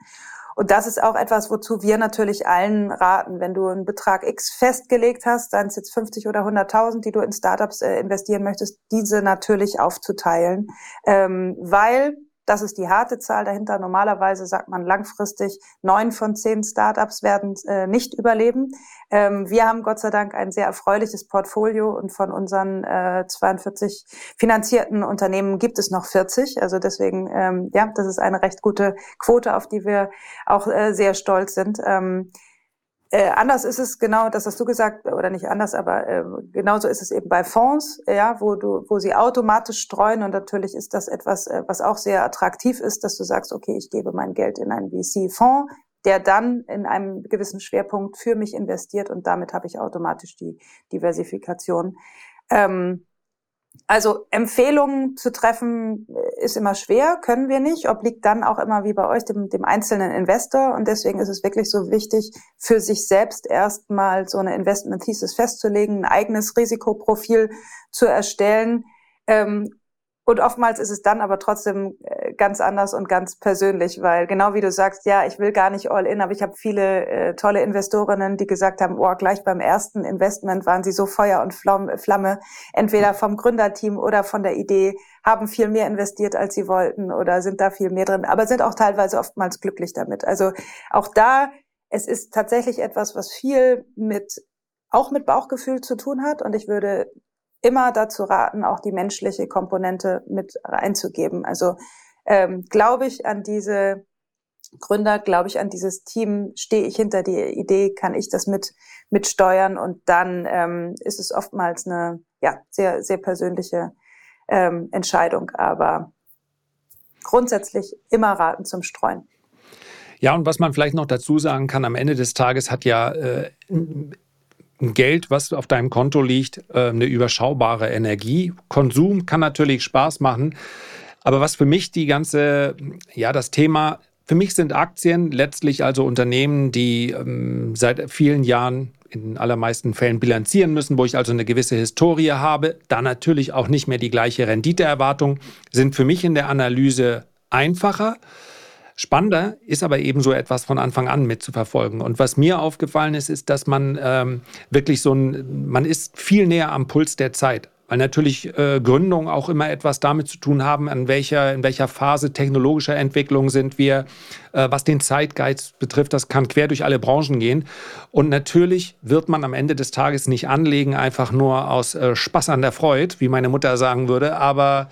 Speaker 2: Und das ist auch etwas, wozu wir natürlich allen raten. Wenn du einen Betrag X festgelegt hast, seien es jetzt 50 oder 100.000, die du in Startups äh, investieren möchtest, diese natürlich aufzuteilen, ähm, weil das ist die harte Zahl dahinter. Normalerweise sagt man langfristig, neun von zehn Startups werden äh, nicht überleben. Ähm, wir haben Gott sei Dank ein sehr erfreuliches Portfolio und von unseren äh, 42 finanzierten Unternehmen gibt es noch 40. Also deswegen, ähm, ja, das ist eine recht gute Quote, auf die wir auch äh, sehr stolz sind. Ähm, äh, anders ist es genau, das hast du gesagt, oder nicht anders, aber äh, genauso ist es eben bei Fonds, ja, wo du, wo sie automatisch streuen und natürlich ist das etwas, äh, was auch sehr attraktiv ist, dass du sagst, okay, ich gebe mein Geld in einen VC-Fonds, der dann in einem gewissen Schwerpunkt für mich investiert und damit habe ich automatisch die Diversifikation. Ähm, also Empfehlungen zu treffen äh, ist immer schwer, können wir nicht, obliegt dann auch immer wie bei euch dem, dem einzelnen Investor. Und deswegen ist es wirklich so wichtig, für sich selbst erstmal so eine Investment Thesis festzulegen, ein eigenes Risikoprofil zu erstellen ähm, und oftmals ist es dann aber trotzdem äh, ganz anders und ganz persönlich, weil genau wie du sagst, ja, ich will gar nicht all in, aber ich habe viele äh, tolle Investorinnen, die gesagt haben, oh, gleich beim ersten Investment waren sie so Feuer und Flamme, entweder vom Gründerteam oder von der Idee, haben viel mehr investiert, als sie wollten oder sind da viel mehr drin, aber sind auch teilweise oftmals glücklich damit. Also auch da, es ist tatsächlich etwas, was viel mit auch mit Bauchgefühl zu tun hat. Und ich würde immer dazu raten, auch die menschliche Komponente mit reinzugeben. Also ähm, glaube ich an diese Gründer, glaube ich an dieses Team, stehe ich hinter die Idee, kann ich das mit mitsteuern und dann ähm, ist es oftmals eine ja sehr sehr persönliche ähm, Entscheidung, aber grundsätzlich immer raten zum Streuen.
Speaker 1: Ja, und was man vielleicht noch dazu sagen kann, am Ende des Tages hat ja äh, Geld, was auf deinem Konto liegt, äh, eine überschaubare Energie. Konsum kann natürlich Spaß machen. Aber was für mich die ganze, ja, das Thema, für mich sind Aktien letztlich also Unternehmen, die ähm, seit vielen Jahren in allermeisten Fällen bilanzieren müssen, wo ich also eine gewisse Historie habe, da natürlich auch nicht mehr die gleiche Renditeerwartung, sind für mich in der Analyse einfacher. Spannender ist aber eben so etwas von Anfang an mitzuverfolgen. Und was mir aufgefallen ist, ist, dass man ähm, wirklich so ein, man ist viel näher am Puls der Zeit. Weil natürlich äh, Gründungen auch immer etwas damit zu tun haben, an welcher, in welcher Phase technologischer Entwicklung sind wir, äh, was den Zeitgeist betrifft, das kann quer durch alle Branchen gehen. Und natürlich wird man am Ende des Tages nicht anlegen, einfach nur aus äh, Spaß an der Freude, wie meine Mutter sagen würde, aber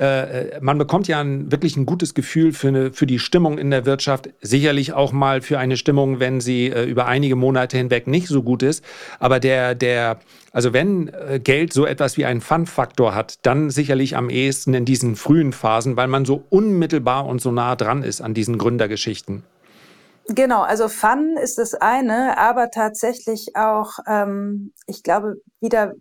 Speaker 1: äh, man bekommt ja ein, wirklich ein gutes Gefühl für, eine, für die Stimmung in der Wirtschaft. Sicherlich auch mal für eine Stimmung, wenn sie äh, über einige Monate hinweg nicht so gut ist. Aber der, der, also wenn äh, Geld so etwas wie einen Fun-Faktor hat, dann sicherlich am ehesten in diesen frühen Phasen, weil man so unmittelbar und so nah dran ist an diesen Gründergeschichten.
Speaker 2: Genau, also Fun ist das eine, aber tatsächlich auch, ähm, ich glaube, wieder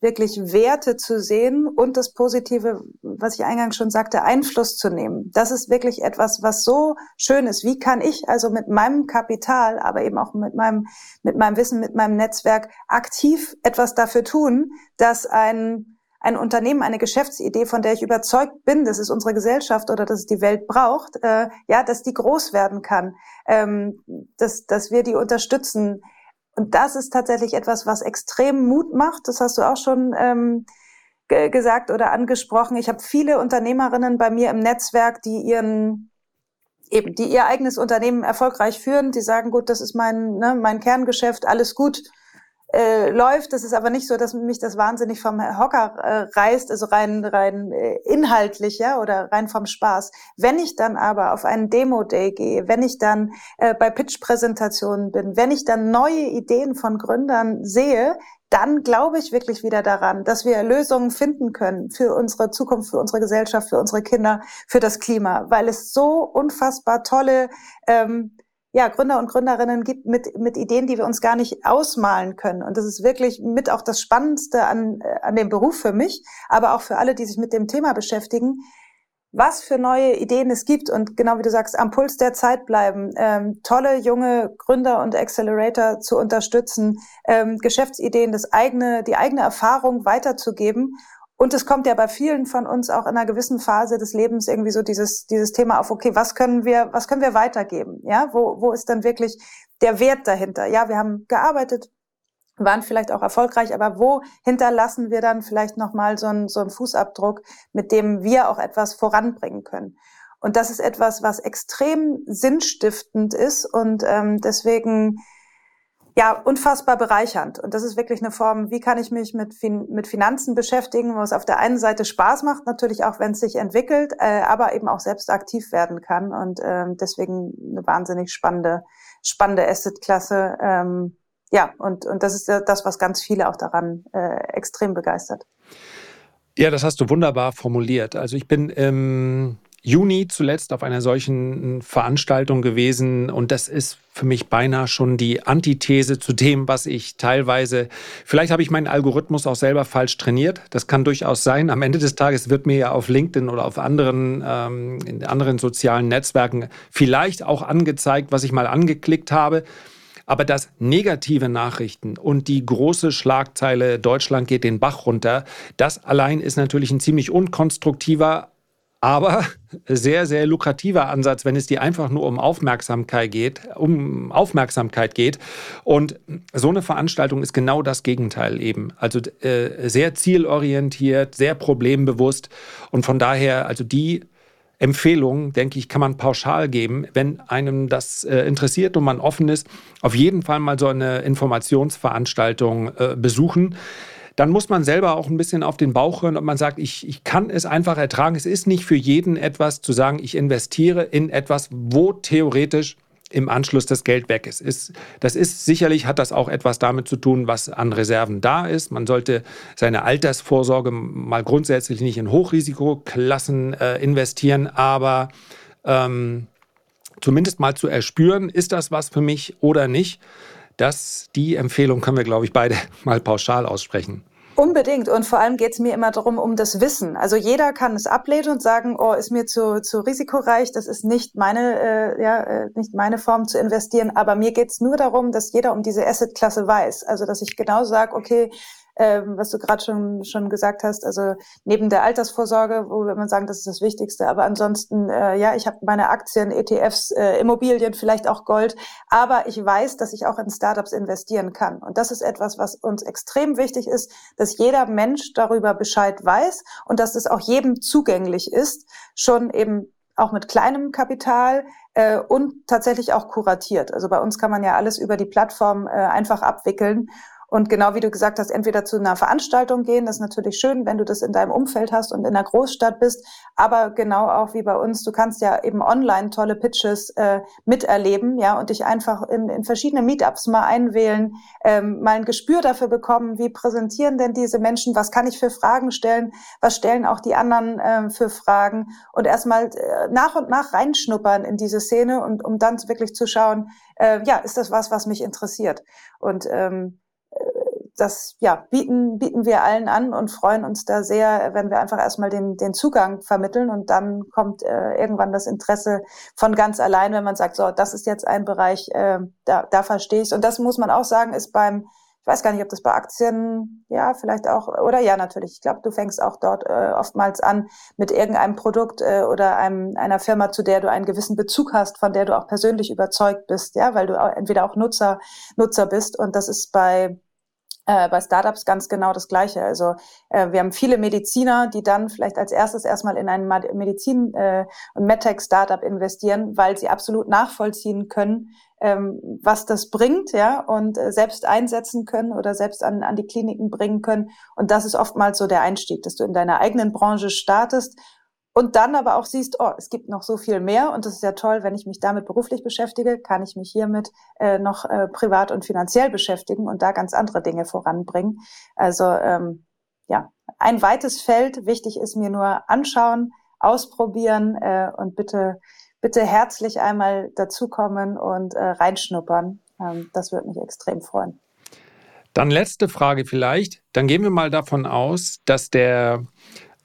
Speaker 2: wirklich Werte zu sehen und das Positive, was ich eingangs schon sagte, Einfluss zu nehmen. Das ist wirklich etwas, was so schön ist. Wie kann ich also mit meinem Kapital, aber eben auch mit meinem, mit meinem Wissen, mit meinem Netzwerk aktiv etwas dafür tun, dass ein, ein Unternehmen, eine Geschäftsidee, von der ich überzeugt bin, dass es unsere Gesellschaft oder dass es die Welt braucht, äh, ja, dass die groß werden kann, ähm, dass, dass wir die unterstützen, und das ist tatsächlich etwas, was extrem Mut macht. Das hast du auch schon ähm, gesagt oder angesprochen. Ich habe viele Unternehmerinnen bei mir im Netzwerk, die ihren eben, die ihr eigenes Unternehmen erfolgreich führen. Die sagen, gut, das ist mein, ne, mein Kerngeschäft, alles gut äh, läuft. Das ist aber nicht so, dass mich das wahnsinnig vom Hocker äh, reißt, also rein rein äh, inhaltlich, ja, oder rein vom Spaß. Wenn ich dann aber auf einen Demo Day gehe, wenn ich dann äh, bei Pitch Präsentationen bin, wenn ich dann neue Ideen von Gründern sehe, dann glaube ich wirklich wieder daran, dass wir Lösungen finden können für unsere Zukunft, für unsere Gesellschaft, für unsere Kinder, für das Klima, weil es so unfassbar tolle ähm, ja, Gründer und Gründerinnen gibt mit, mit Ideen, die wir uns gar nicht ausmalen können. Und das ist wirklich mit auch das Spannendste an, äh, an dem Beruf für mich, aber auch für alle, die sich mit dem Thema beschäftigen, was für neue Ideen es gibt und genau wie du sagst, am Puls der Zeit bleiben, ähm, tolle junge Gründer und Accelerator zu unterstützen, ähm, Geschäftsideen, das eigene, die eigene Erfahrung weiterzugeben und es kommt ja bei vielen von uns auch in einer gewissen Phase des Lebens irgendwie so dieses, dieses Thema auf, okay, was können wir, was können wir weitergeben? Ja, wo, wo ist dann wirklich der Wert dahinter? Ja, wir haben gearbeitet, waren vielleicht auch erfolgreich, aber wo hinterlassen wir dann vielleicht nochmal so einen, so einen Fußabdruck, mit dem wir auch etwas voranbringen können? Und das ist etwas, was extrem sinnstiftend ist und ähm, deswegen ja, unfassbar bereichernd. Und das ist wirklich eine Form, wie kann ich mich mit, fin mit Finanzen beschäftigen, wo es auf der einen Seite Spaß macht, natürlich auch, wenn es sich entwickelt, äh, aber eben auch selbst aktiv werden kann. Und ähm, deswegen eine wahnsinnig spannende, spannende Asset-Klasse. Ähm, ja, und, und das ist das, was ganz viele auch daran äh, extrem begeistert.
Speaker 1: Ja, das hast du wunderbar formuliert. Also ich bin ähm, Juni zuletzt auf einer solchen Veranstaltung gewesen und das ist für mich beinahe schon die Antithese zu dem, was ich teilweise, vielleicht habe ich meinen Algorithmus auch selber falsch trainiert, das kann durchaus sein. Am Ende des Tages wird mir ja auf LinkedIn oder auf anderen, ähm, in anderen sozialen Netzwerken vielleicht auch angezeigt, was ich mal angeklickt habe. Aber dass negative Nachrichten und die große Schlagzeile Deutschland geht den Bach runter, das allein ist natürlich ein ziemlich unkonstruktiver aber sehr, sehr lukrativer Ansatz, wenn es dir einfach nur um Aufmerksamkeit geht, um Aufmerksamkeit geht. Und so eine Veranstaltung ist genau das Gegenteil eben. Also äh, sehr zielorientiert, sehr problembewusst. Und von daher, also die Empfehlung, denke ich, kann man pauschal geben, wenn einem das äh, interessiert und man offen ist, auf jeden Fall mal so eine Informationsveranstaltung äh, besuchen dann muss man selber auch ein bisschen auf den Bauch hören, ob man sagt, ich, ich kann es einfach ertragen. Es ist nicht für jeden etwas zu sagen, ich investiere in etwas, wo theoretisch im Anschluss das Geld weg ist. ist. Das ist sicherlich, hat das auch etwas damit zu tun, was an Reserven da ist. Man sollte seine Altersvorsorge mal grundsätzlich nicht in Hochrisikoklassen äh, investieren, aber ähm, zumindest mal zu erspüren, ist das was für mich oder nicht. Das, die Empfehlung können wir, glaube ich, beide mal pauschal aussprechen.
Speaker 2: Unbedingt. Und vor allem geht es mir immer darum, um das Wissen. Also jeder kann es ablehnen und sagen, oh, ist mir zu, zu risikoreich, das ist nicht meine, äh, ja, äh, nicht meine Form zu investieren. Aber mir geht es nur darum, dass jeder um diese Assetklasse weiß. Also dass ich genau sage, okay, ähm, was du gerade schon, schon gesagt hast, also neben der Altersvorsorge, wo wir immer sagen, das ist das Wichtigste, aber ansonsten, äh, ja, ich habe meine Aktien, ETFs, äh, Immobilien, vielleicht auch Gold, aber ich weiß, dass ich auch in Startups investieren kann. Und das ist etwas, was uns extrem wichtig ist, dass jeder Mensch darüber Bescheid weiß und dass es auch jedem zugänglich ist, schon eben auch mit kleinem Kapital äh, und tatsächlich auch kuratiert. Also bei uns kann man ja alles über die Plattform äh, einfach abwickeln. Und genau wie du gesagt hast, entweder zu einer Veranstaltung gehen, das ist natürlich schön, wenn du das in deinem Umfeld hast und in einer Großstadt bist, aber genau auch wie bei uns, du kannst ja eben online tolle Pitches äh, miterleben, ja, und dich einfach in, in verschiedene Meetups mal einwählen, ähm, mal ein Gespür dafür bekommen, wie präsentieren denn diese Menschen, was kann ich für Fragen stellen, was stellen auch die anderen äh, für Fragen und erstmal äh, nach und nach reinschnuppern in diese Szene und um dann wirklich zu schauen, äh, ja, ist das was, was mich interessiert? Und ähm, das ja, bieten, bieten wir allen an und freuen uns da sehr, wenn wir einfach erstmal den, den Zugang vermitteln und dann kommt äh, irgendwann das Interesse von ganz allein, wenn man sagt, so, das ist jetzt ein Bereich, äh, da, da verstehe ich Und das muss man auch sagen, ist beim, ich weiß gar nicht, ob das bei Aktien, ja, vielleicht auch, oder ja, natürlich. Ich glaube, du fängst auch dort äh, oftmals an mit irgendeinem Produkt äh, oder einem, einer Firma, zu der du einen gewissen Bezug hast, von der du auch persönlich überzeugt bist, ja, weil du auch, entweder auch Nutzer, Nutzer bist. Und das ist bei äh, bei Startups ganz genau das Gleiche. Also äh, wir haben viele Mediziner, die dann vielleicht als erstes erstmal in ein Medizin- äh, und MedTech-Startup investieren, weil sie absolut nachvollziehen können, ähm, was das bringt, ja, und äh, selbst einsetzen können oder selbst an, an die Kliniken bringen können. Und das ist oftmals so der Einstieg, dass du in deiner eigenen Branche startest und dann aber auch siehst, oh, es gibt noch so viel mehr und das ist ja toll, wenn ich mich damit beruflich beschäftige, kann ich mich hiermit äh, noch äh, privat und finanziell beschäftigen und da ganz andere Dinge voranbringen. Also ähm, ja, ein weites Feld. Wichtig ist mir nur anschauen, ausprobieren äh, und bitte, bitte herzlich einmal dazukommen und äh, reinschnuppern. Ähm, das würde mich extrem freuen.
Speaker 1: Dann letzte Frage vielleicht. Dann gehen wir mal davon aus, dass der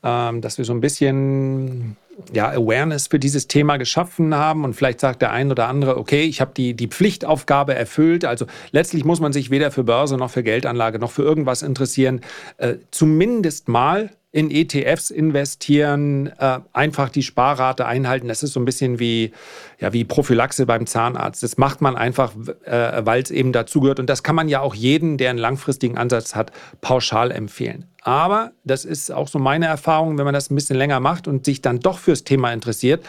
Speaker 1: dass wir so ein bisschen ja, Awareness für dieses Thema geschaffen haben und vielleicht sagt der ein oder andere, okay, ich habe die, die Pflichtaufgabe erfüllt. Also letztlich muss man sich weder für Börse noch für Geldanlage noch für irgendwas interessieren. Äh, zumindest mal in ETFs investieren, äh, einfach die Sparrate einhalten. Das ist so ein bisschen wie, ja, wie Prophylaxe beim Zahnarzt. Das macht man einfach, äh, weil es eben dazugehört. Und das kann man ja auch jeden, der einen langfristigen Ansatz hat, pauschal empfehlen. Aber das ist auch so meine Erfahrung, wenn man das ein bisschen länger macht und sich dann doch fürs Thema interessiert,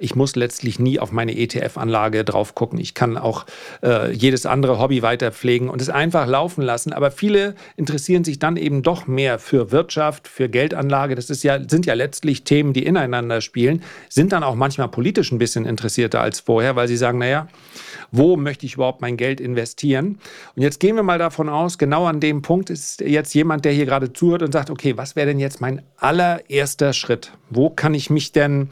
Speaker 1: ich muss letztlich nie auf meine ETF-Anlage drauf gucken. Ich kann auch äh, jedes andere Hobby weiter pflegen und es einfach laufen lassen. Aber viele interessieren sich dann eben doch mehr für Wirtschaft, für Geldanlage. Das ist ja, sind ja letztlich Themen, die ineinander spielen, sind dann auch manchmal politisch ein bisschen interessierter als vorher, weil sie sagen, naja, wo möchte ich überhaupt mein Geld investieren? Und jetzt gehen wir mal davon aus, genau an dem Punkt ist jetzt jemand, der hier gerade zuhört und sagt, okay, was wäre denn jetzt mein allererster Schritt? Wo kann ich mich denn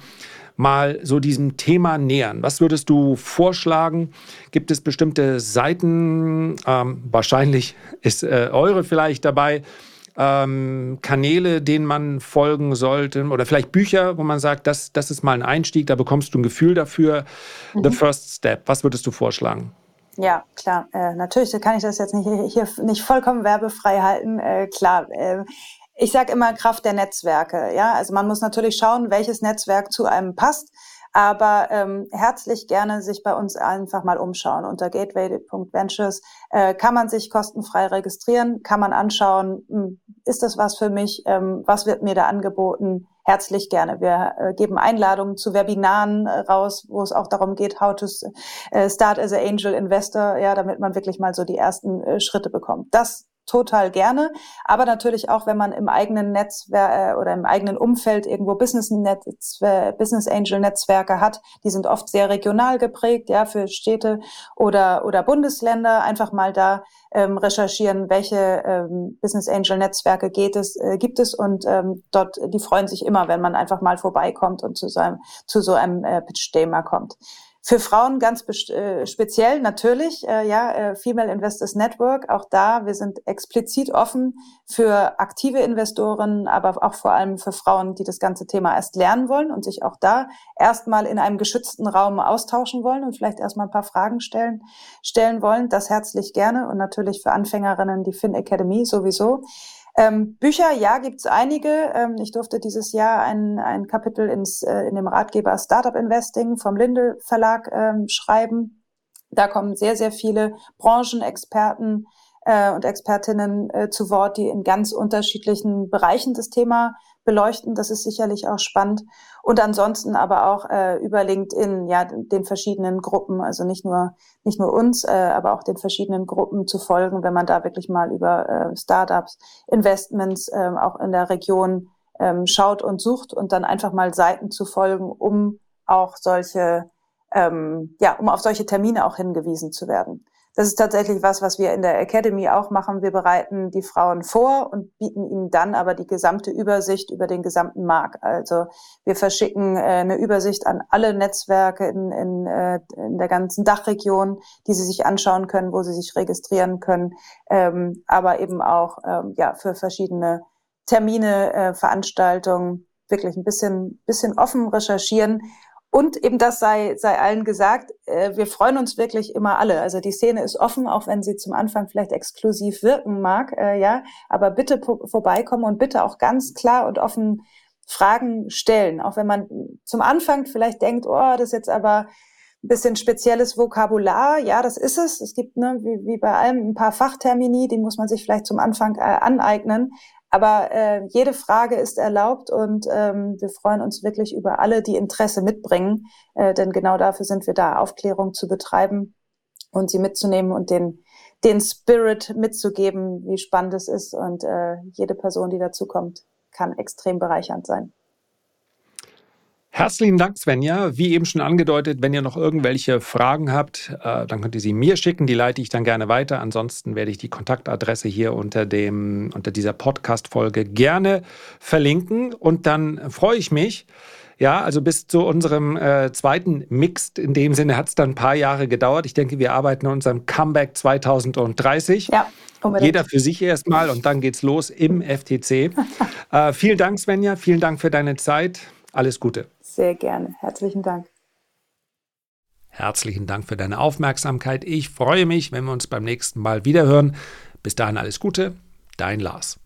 Speaker 1: mal so diesem Thema nähern? Was würdest du vorschlagen? Gibt es bestimmte Seiten, ähm, wahrscheinlich ist äh, eure vielleicht dabei, ähm, Kanäle, denen man folgen sollte oder vielleicht Bücher, wo man sagt, das, das ist mal ein Einstieg, da bekommst du ein Gefühl dafür. Mhm. The First Step, was würdest du vorschlagen?
Speaker 2: Ja, klar. Äh, natürlich kann ich das jetzt nicht, hier nicht vollkommen werbefrei halten. Äh, klar. Äh, ich sage immer Kraft der Netzwerke. Ja, also man muss natürlich schauen, welches Netzwerk zu einem passt. Aber ähm, herzlich gerne sich bei uns einfach mal umschauen. Unter gateway.ventures äh, kann man sich kostenfrei registrieren, kann man anschauen, hm, ist das was für mich, ähm, was wird mir da angeboten. Herzlich gerne. Wir äh, geben Einladungen zu Webinaren äh, raus, wo es auch darum geht, how to äh, start as a angel investor, ja, damit man wirklich mal so die ersten äh, Schritte bekommt. Das total gerne. Aber natürlich auch, wenn man im eigenen Netzwerk äh, oder im eigenen Umfeld irgendwo Business, Business Angel Netzwerke hat, die sind oft sehr regional geprägt, ja, für Städte oder, oder Bundesländer. Einfach mal da ähm, recherchieren, welche ähm, Business Angel Netzwerke geht es, äh, gibt es und ähm, dort, die freuen sich immer, wenn man einfach mal vorbeikommt und zu so einem, zu so einem äh, Pitch Day mal kommt. Für Frauen ganz äh, speziell natürlich, äh, ja, äh, Female Investors Network, auch da, wir sind explizit offen für aktive Investoren, aber auch vor allem für Frauen, die das ganze Thema erst lernen wollen und sich auch da erstmal in einem geschützten Raum austauschen wollen und vielleicht erstmal ein paar Fragen stellen, stellen wollen. Das herzlich gerne und natürlich für Anfängerinnen die Fin Academy sowieso. Ähm, Bücher, ja, gibt's einige. Ähm, ich durfte dieses Jahr ein, ein Kapitel ins, äh, in dem Ratgeber Startup Investing vom Linde Verlag ähm, schreiben. Da kommen sehr, sehr viele Branchenexperten äh, und Expertinnen äh, zu Wort, die in ganz unterschiedlichen Bereichen das Thema beleuchten. Das ist sicherlich auch spannend. Und ansonsten aber auch äh, über LinkedIn, ja, den verschiedenen Gruppen, also nicht nur, nicht nur uns, äh, aber auch den verschiedenen Gruppen zu folgen, wenn man da wirklich mal über äh, Startups, Investments äh, auch in der Region ähm, schaut und sucht und dann einfach mal Seiten zu folgen, um auch solche, ähm, ja, um auf solche Termine auch hingewiesen zu werden. Das ist tatsächlich was, was wir in der Academy auch machen. Wir bereiten die Frauen vor und bieten ihnen dann aber die gesamte Übersicht über den gesamten Markt. Also wir verschicken äh, eine Übersicht an alle Netzwerke in, in, äh, in der ganzen Dachregion, die sie sich anschauen können, wo sie sich registrieren können, ähm, aber eben auch ähm, ja für verschiedene Termine, äh, Veranstaltungen wirklich ein bisschen, bisschen offen recherchieren und eben das sei, sei allen gesagt, äh, wir freuen uns wirklich immer alle. Also die Szene ist offen, auch wenn sie zum Anfang vielleicht exklusiv wirken mag, äh, ja. Aber bitte vorbeikommen und bitte auch ganz klar und offen Fragen stellen. Auch wenn man zum Anfang vielleicht denkt, oh, das ist jetzt aber ein bisschen spezielles Vokabular. Ja, das ist es. Es gibt, ne, wie, wie bei allem, ein paar Fachtermini, die muss man sich vielleicht zum Anfang äh, aneignen. Aber äh, jede Frage ist erlaubt und ähm, wir freuen uns wirklich über alle, die Interesse mitbringen, äh, denn genau dafür sind wir da, Aufklärung zu betreiben und sie mitzunehmen und den, den Spirit mitzugeben, wie spannend es ist. Und äh, jede Person, die dazukommt, kann extrem bereichernd sein.
Speaker 1: Herzlichen Dank, Svenja. Wie eben schon angedeutet, wenn ihr noch irgendwelche Fragen habt, äh, dann könnt ihr sie mir schicken. Die leite ich dann gerne weiter. Ansonsten werde ich die Kontaktadresse hier unter, dem, unter dieser Podcast-Folge gerne verlinken. Und dann freue ich mich. Ja, also bis zu unserem äh, zweiten Mixed. In dem Sinne hat es dann ein paar Jahre gedauert. Ich denke, wir arbeiten an unserem Comeback 2030. Ja. Unbedingt. Jeder für sich erstmal und dann geht's los im FTC. äh, vielen Dank, Svenja. Vielen Dank für deine Zeit. Alles Gute.
Speaker 2: Sehr gerne. Herzlichen Dank.
Speaker 1: Herzlichen Dank für deine Aufmerksamkeit. Ich freue mich, wenn wir uns beim nächsten Mal wiederhören. Bis dahin alles Gute. Dein Lars.